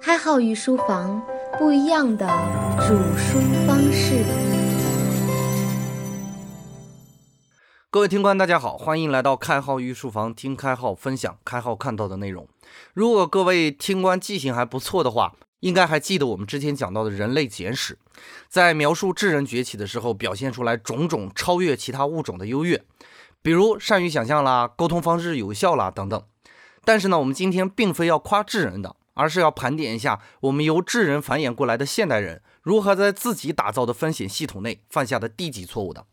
开号御书房，不一样的煮书方式。各位听官，大家好，欢迎来到开号御书房，听开号分享开号看到的内容。如果各位听官记性还不错的话，应该还记得我们之前讲到的人类简史，在描述智人崛起的时候，表现出来种种超越其他物种的优越，比如善于想象啦，沟通方式有效啦等等。但是呢，我们今天并非要夸智人的。而是要盘点一下我们由智人繁衍过来的现代人如何在自己打造的风险系统内犯下的低级错误的。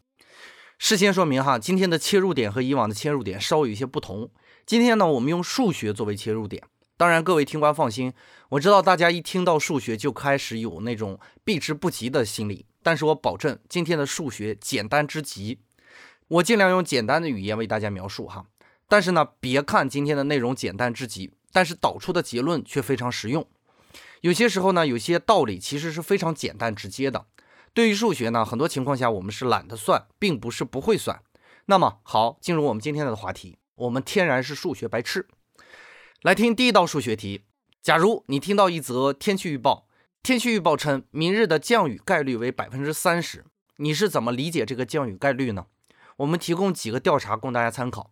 事先说明哈，今天的切入点和以往的切入点稍微有些不同。今天呢，我们用数学作为切入点。当然，各位听官放心，我知道大家一听到数学就开始有那种避之不及的心理，但是我保证今天的数学简单之极。我尽量用简单的语言为大家描述哈。但是呢，别看今天的内容简单至极。但是导出的结论却非常实用。有些时候呢，有些道理其实是非常简单直接的。对于数学呢，很多情况下我们是懒得算，并不是不会算。那么好，进入我们今天的话题，我们天然是数学白痴。来听第一道数学题：假如你听到一则天气预报，天气预报称明日的降雨概率为百分之三十，你是怎么理解这个降雨概率呢？我们提供几个调查供大家参考。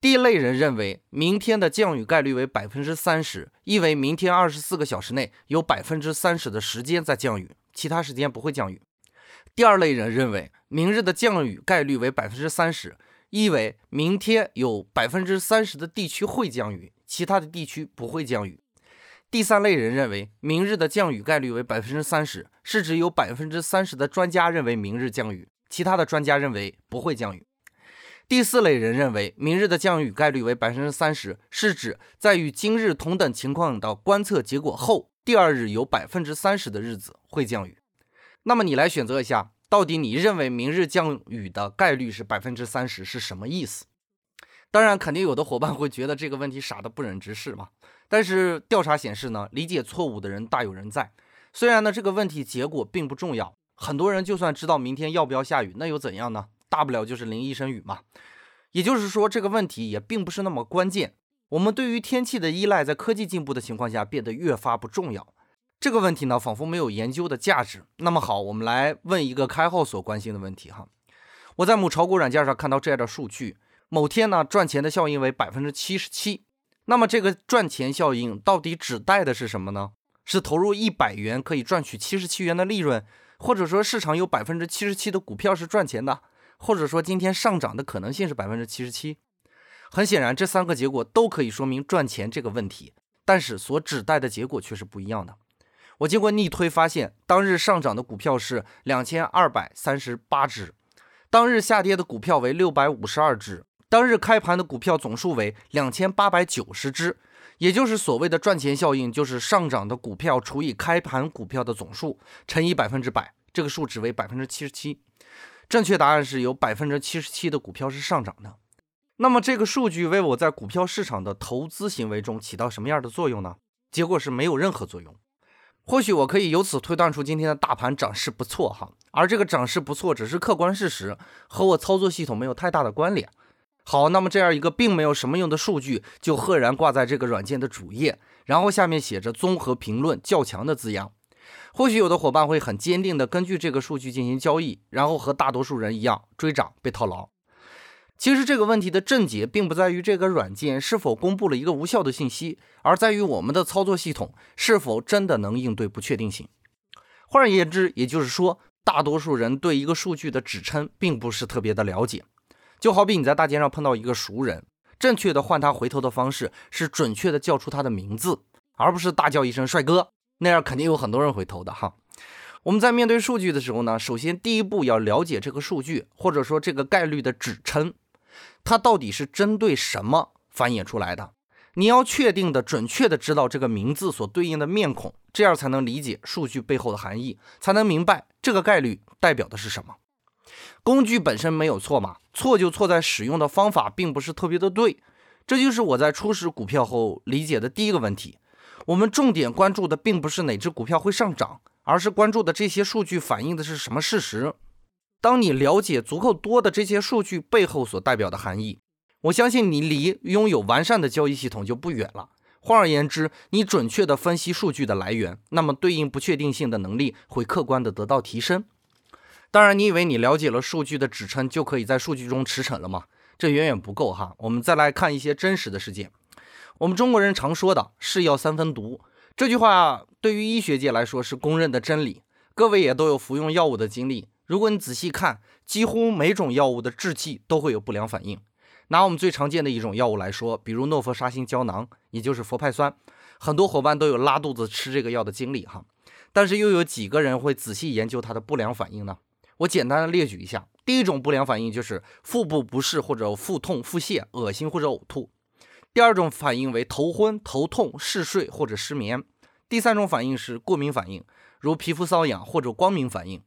第一类人认为，明天的降雨概率为百分之三十，意味明天二十四个小时内有百分之三十的时间在降雨，其他时间不会降雨。第二类人认为，明日的降雨概率为百分之三十，意味明天有百分之三十的地区会降雨，其他的地区不会降雨。第三类人认为，明日的降雨概率为百分之三十，是指有百分之三十的专家认为明日降雨，其他的专家认为不会降雨。第四类人认为，明日的降雨概率为百分之三十，是指在与今日同等情况的观测结果后，第二日有百分之三十的日子会降雨。那么你来选择一下，到底你认为明日降雨的概率是百分之三十是什么意思？当然，肯定有的伙伴会觉得这个问题傻的不忍直视嘛。但是调查显示呢，理解错误的人大有人在。虽然呢这个问题结果并不重要，很多人就算知道明天要不要下雨，那又怎样呢？大不了就是淋一身雨嘛，也就是说这个问题也并不是那么关键。我们对于天气的依赖，在科技进步的情况下变得越发不重要。这个问题呢，仿佛没有研究的价值。那么好，我们来问一个开号所关心的问题哈。我在某炒股软件上看到这样的数据：某天呢赚钱的效应为百分之七十七。那么这个赚钱效应到底指代的是什么呢？是投入一百元可以赚取七十七元的利润，或者说市场有百分之七十七的股票是赚钱的？或者说今天上涨的可能性是百分之七十七，很显然这三个结果都可以说明赚钱这个问题，但是所指代的结果却是不一样的。我经过逆推发现，当日上涨的股票是两千二百三十八只，当日下跌的股票为六百五十二只，当日开盘的股票总数为两千八百九十只，也就是所谓的赚钱效应，就是上涨的股票除以开盘股票的总数乘以百分之百，这个数值为百分之七十七。正确答案是有百分之七十七的股票是上涨的。那么这个数据为我在股票市场的投资行为中起到什么样的作用呢？结果是没有任何作用。或许我可以由此推断出今天的大盘涨势不错哈，而这个涨势不错只是客观事实，和我操作系统没有太大的关联。好，那么这样一个并没有什么用的数据就赫然挂在这个软件的主页，然后下面写着综合评论较强的字样。或许有的伙伴会很坚定地根据这个数据进行交易，然后和大多数人一样追涨被套牢。其实这个问题的症结并不在于这个软件是否公布了一个无效的信息，而在于我们的操作系统是否真的能应对不确定性。换而言之，也就是说，大多数人对一个数据的指称并不是特别的了解。就好比你在大街上碰到一个熟人，正确的唤他回头的方式是准确的叫出他的名字，而不是大叫一声“帅哥”。那样肯定有很多人会投的哈。我们在面对数据的时候呢，首先第一步要了解这个数据，或者说这个概率的指称，它到底是针对什么繁衍出来的。你要确定的、准确的知道这个名字所对应的面孔，这样才能理解数据背后的含义，才能明白这个概率代表的是什么。工具本身没有错嘛，错就错在使用的方法并不是特别的对。这就是我在初始股票后理解的第一个问题。我们重点关注的并不是哪只股票会上涨，而是关注的这些数据反映的是什么事实。当你了解足够多的这些数据背后所代表的含义，我相信你离拥有完善的交易系统就不远了。换而言之，你准确地分析数据的来源，那么对应不确定性的能力会客观地得到提升。当然，你以为你了解了数据的指称就可以在数据中驰骋了吗？这远远不够哈。我们再来看一些真实的事件。我们中国人常说的“是药三分毒”这句话，对于医学界来说是公认的真理。各位也都有服用药物的经历，如果你仔细看，几乎每种药物的制剂都会有不良反应。拿我们最常见的一种药物来说，比如诺氟沙星胶囊，也就是氟派酸，很多伙伴都有拉肚子吃这个药的经历哈。但是又有几个人会仔细研究它的不良反应呢？我简单的列举一下，第一种不良反应就是腹部不适或者腹痛、腹泻、恶心或者呕吐；第二种反应为头昏、头痛、嗜睡或者失眠；第三种反应是过敏反应，如皮肤瘙痒或者光敏反应；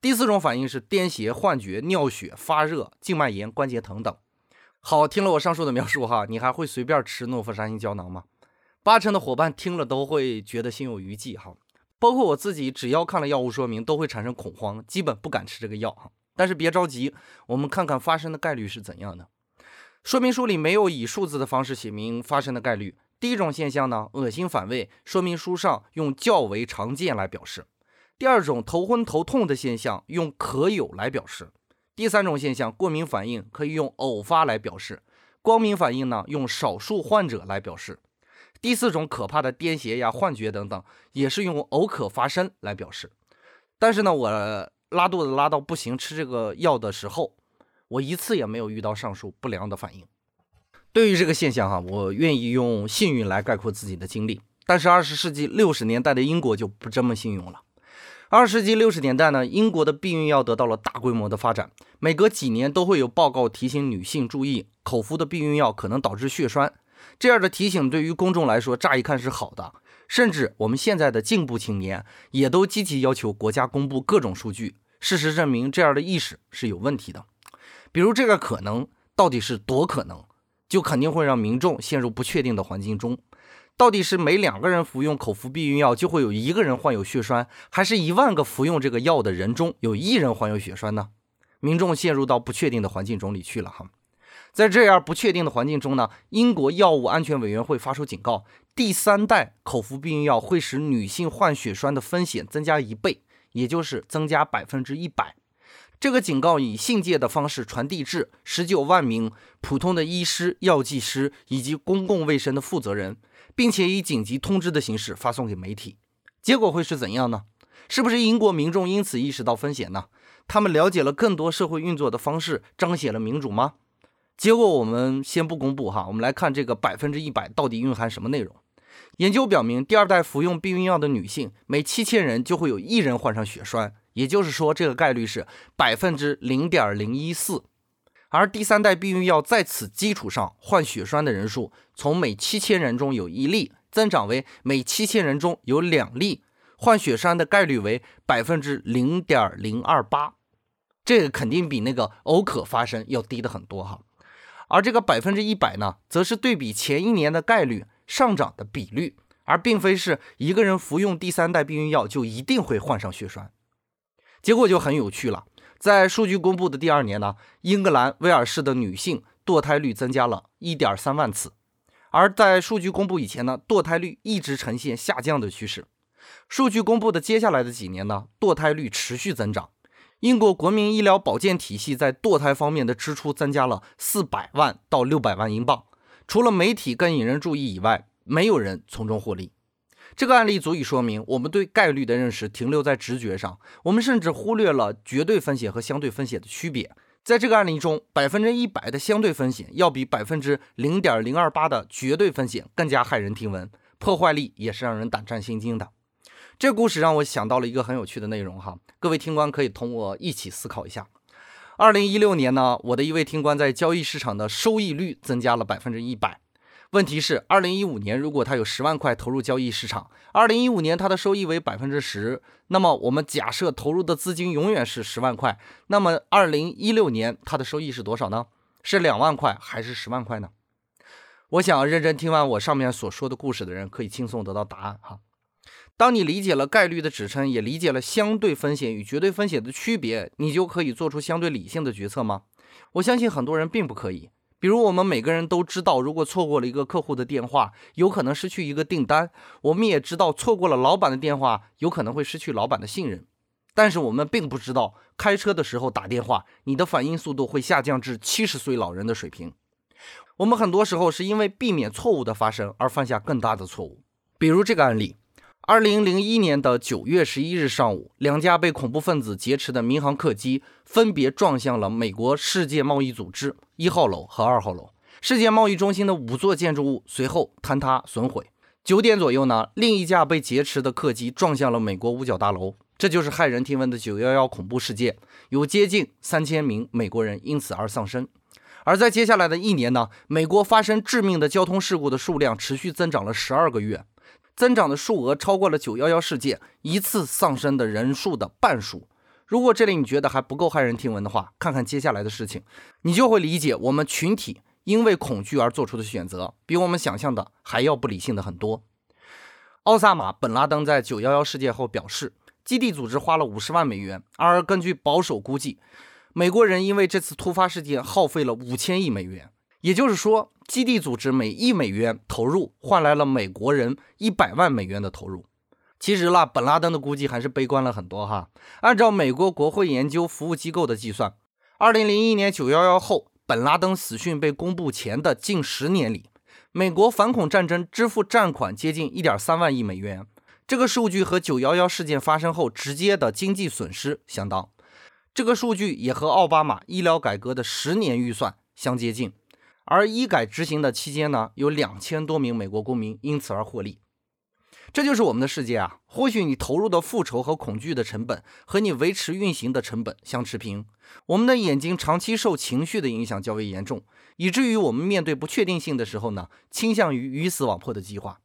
第四种反应是癫痫、幻觉、尿血、发热、静脉炎、关节疼等。好，听了我上述的描述哈，你还会随便吃诺氟沙星胶囊吗？八成的伙伴听了都会觉得心有余悸哈。包括我自己，只要看了药物说明，都会产生恐慌，基本不敢吃这个药哈。但是别着急，我们看看发生的概率是怎样的。说明书里没有以数字的方式写明发生的概率。第一种现象呢，恶心反胃，说明书上用较为常见来表示。第二种头昏头痛的现象，用可有来表示。第三种现象，过敏反应可以用偶发来表示，光敏反应呢，用少数患者来表示。第四种可怕的癫痫呀、幻觉等等，也是用偶可发生来表示。但是呢，我拉肚子拉到不行，吃这个药的时候，我一次也没有遇到上述不良的反应。对于这个现象哈，我愿意用幸运来概括自己的经历。但是二十世纪六十年代的英国就不这么幸运了。二十世纪六十年代呢，英国的避孕药得到了大规模的发展，每隔几年都会有报告提醒女性注意，口服的避孕药可能导致血栓。这样的提醒对于公众来说，乍一看是好的，甚至我们现在的进步青年也都积极要求国家公布各种数据。事实证明，这样的意识是有问题的。比如这个可能到底是多可能，就肯定会让民众陷入不确定的环境中。到底是每两个人服用口服避孕药就会有一个人患有血栓，还是一万个服用这个药的人中有一人患有血栓呢？民众陷入到不确定的环境中里去了哈。在这样不确定的环境中呢，英国药物安全委员会发出警告：第三代口服避孕药会使女性患血栓的风险增加一倍，也就是增加百分之一百。这个警告以信件的方式传递至十九万名普通的医师、药剂师以及公共卫生的负责人，并且以紧急通知的形式发送给媒体。结果会是怎样呢？是不是英国民众因此意识到风险呢？他们了解了更多社会运作的方式，彰显了民主吗？结果我们先不公布哈，我们来看这个百分之一百到底蕴含什么内容。研究表明，第二代服用避孕药的女性，每七千人就会有一人患上血栓，也就是说，这个概率是百分之零点零一四。而第三代避孕药在此基础上患血栓的人数，从每七千人中有一例，增长为每七千人中有两例，患血栓的概率为百分之零点零二八。这个肯定比那个偶可发生要低的很多哈。而这个百分之一百呢，则是对比前一年的概率上涨的比率，而并非是一个人服用第三代避孕药就一定会患上血栓。结果就很有趣了，在数据公布的第二年呢，英格兰、威尔士的女性堕胎率增加了一点三万次，而在数据公布以前呢，堕胎率一直呈现下降的趋势。数据公布的接下来的几年呢，堕胎率持续增长。英国国民医疗保健体系在堕胎方面的支出增加了四百万到六百万英镑，除了媒体更引人注意以外，没有人从中获利。这个案例足以说明，我们对概率的认识停留在直觉上，我们甚至忽略了绝对风险和相对风险的区别。在这个案例中，百分之一百的相对风险要比百分之零点零二八的绝对风险更加骇人听闻，破坏力也是让人胆战心惊的。这故事让我想到了一个很有趣的内容哈，各位听官可以同我一起思考一下。二零一六年呢，我的一位听官在交易市场的收益率增加了百分之一百。问题是，二零一五年如果他有十万块投入交易市场，二零一五年他的收益为百分之十，那么我们假设投入的资金永远是十万块，那么二零一六年他的收益是多少呢？是两万块还是十万块呢？我想认真听完我上面所说的故事的人，可以轻松得到答案哈。当你理解了概率的指称，也理解了相对风险与绝对风险的区别，你就可以做出相对理性的决策吗？我相信很多人并不可以。比如，我们每个人都知道，如果错过了一个客户的电话，有可能失去一个订单；我们也知道，错过了老板的电话，有可能会失去老板的信任。但是，我们并不知道，开车的时候打电话，你的反应速度会下降至七十岁老人的水平。我们很多时候是因为避免错误的发生而犯下更大的错误。比如这个案例：二零零一年的九月十一日上午，两架被恐怖分子劫持的民航客机分别撞向了美国世界贸易组织一号楼和二号楼。世界贸易中心的五座建筑物随后坍塌损毁。九点左右呢，另一架被劫持的客机撞向了美国五角大楼。这就是骇人听闻的九幺幺恐怖事件，有接近三千名美国人因此而丧生。而在接下来的一年呢，美国发生致命的交通事故的数量持续增长了十二个月，增长的数额超过了九幺幺事件一次丧生的人数的半数。如果这里你觉得还不够骇人听闻的话，看看接下来的事情，你就会理解我们群体因为恐惧而做出的选择，比我们想象的还要不理性的很多。奥萨马·本·拉登在九幺幺事件后表示。基地组织花了五十万美元，而根据保守估计，美国人因为这次突发事件耗费了五千亿美元。也就是说，基地组织每一美元投入换来了美国人一百万美元的投入。其实啦，本拉登的估计还是悲观了很多哈。按照美国国会研究服务机构的计算，二零零一年九幺幺后，本拉登死讯被公布前的近十年里，美国反恐战争支付战款接近一点三万亿美元。这个数据和九幺幺事件发生后直接的经济损失相当，这个数据也和奥巴马医疗改革的十年预算相接近。而医改执行的期间呢，有两千多名美国公民因此而获利。这就是我们的世界啊！或许你投入的复仇和恐惧的成本和你维持运行的成本相持平。我们的眼睛长期受情绪的影响较为严重，以至于我们面对不确定性的时候呢，倾向于鱼死网破的计划。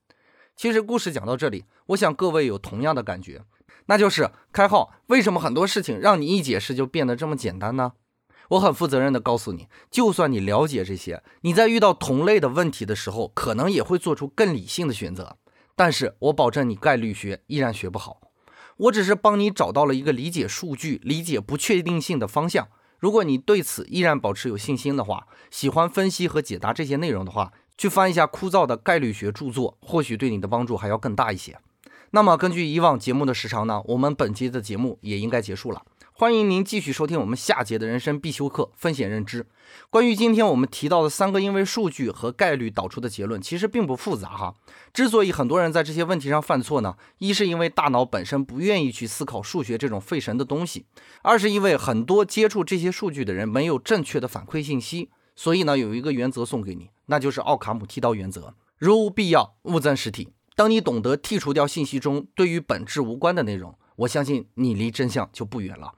其实故事讲到这里，我想各位有同样的感觉，那就是开号为什么很多事情让你一解释就变得这么简单呢？我很负责任的告诉你，就算你了解这些，你在遇到同类的问题的时候，可能也会做出更理性的选择。但是我保证你概率学依然学不好。我只是帮你找到了一个理解数据、理解不确定性的方向。如果你对此依然保持有信心的话，喜欢分析和解答这些内容的话。去翻一下枯燥的概率学著作，或许对你的帮助还要更大一些。那么，根据以往节目的时长呢，我们本期的节目也应该结束了。欢迎您继续收听我们下节的人生必修课——风险认知。关于今天我们提到的三个因为数据和概率导出的结论，其实并不复杂哈。之所以很多人在这些问题上犯错呢，一是因为大脑本身不愿意去思考数学这种费神的东西，二是因为很多接触这些数据的人没有正确的反馈信息。所以呢，有一个原则送给你，那就是奥卡姆剃刀原则：如无必要，勿增实体。当你懂得剔除掉信息中对于本质无关的内容，我相信你离真相就不远了。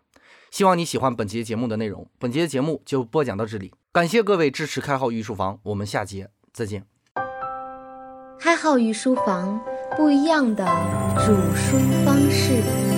希望你喜欢本节节目的内容，本节节目就播讲到这里，感谢各位支持开号御书房，我们下节再见。开号御书房，不一样的煮书方式。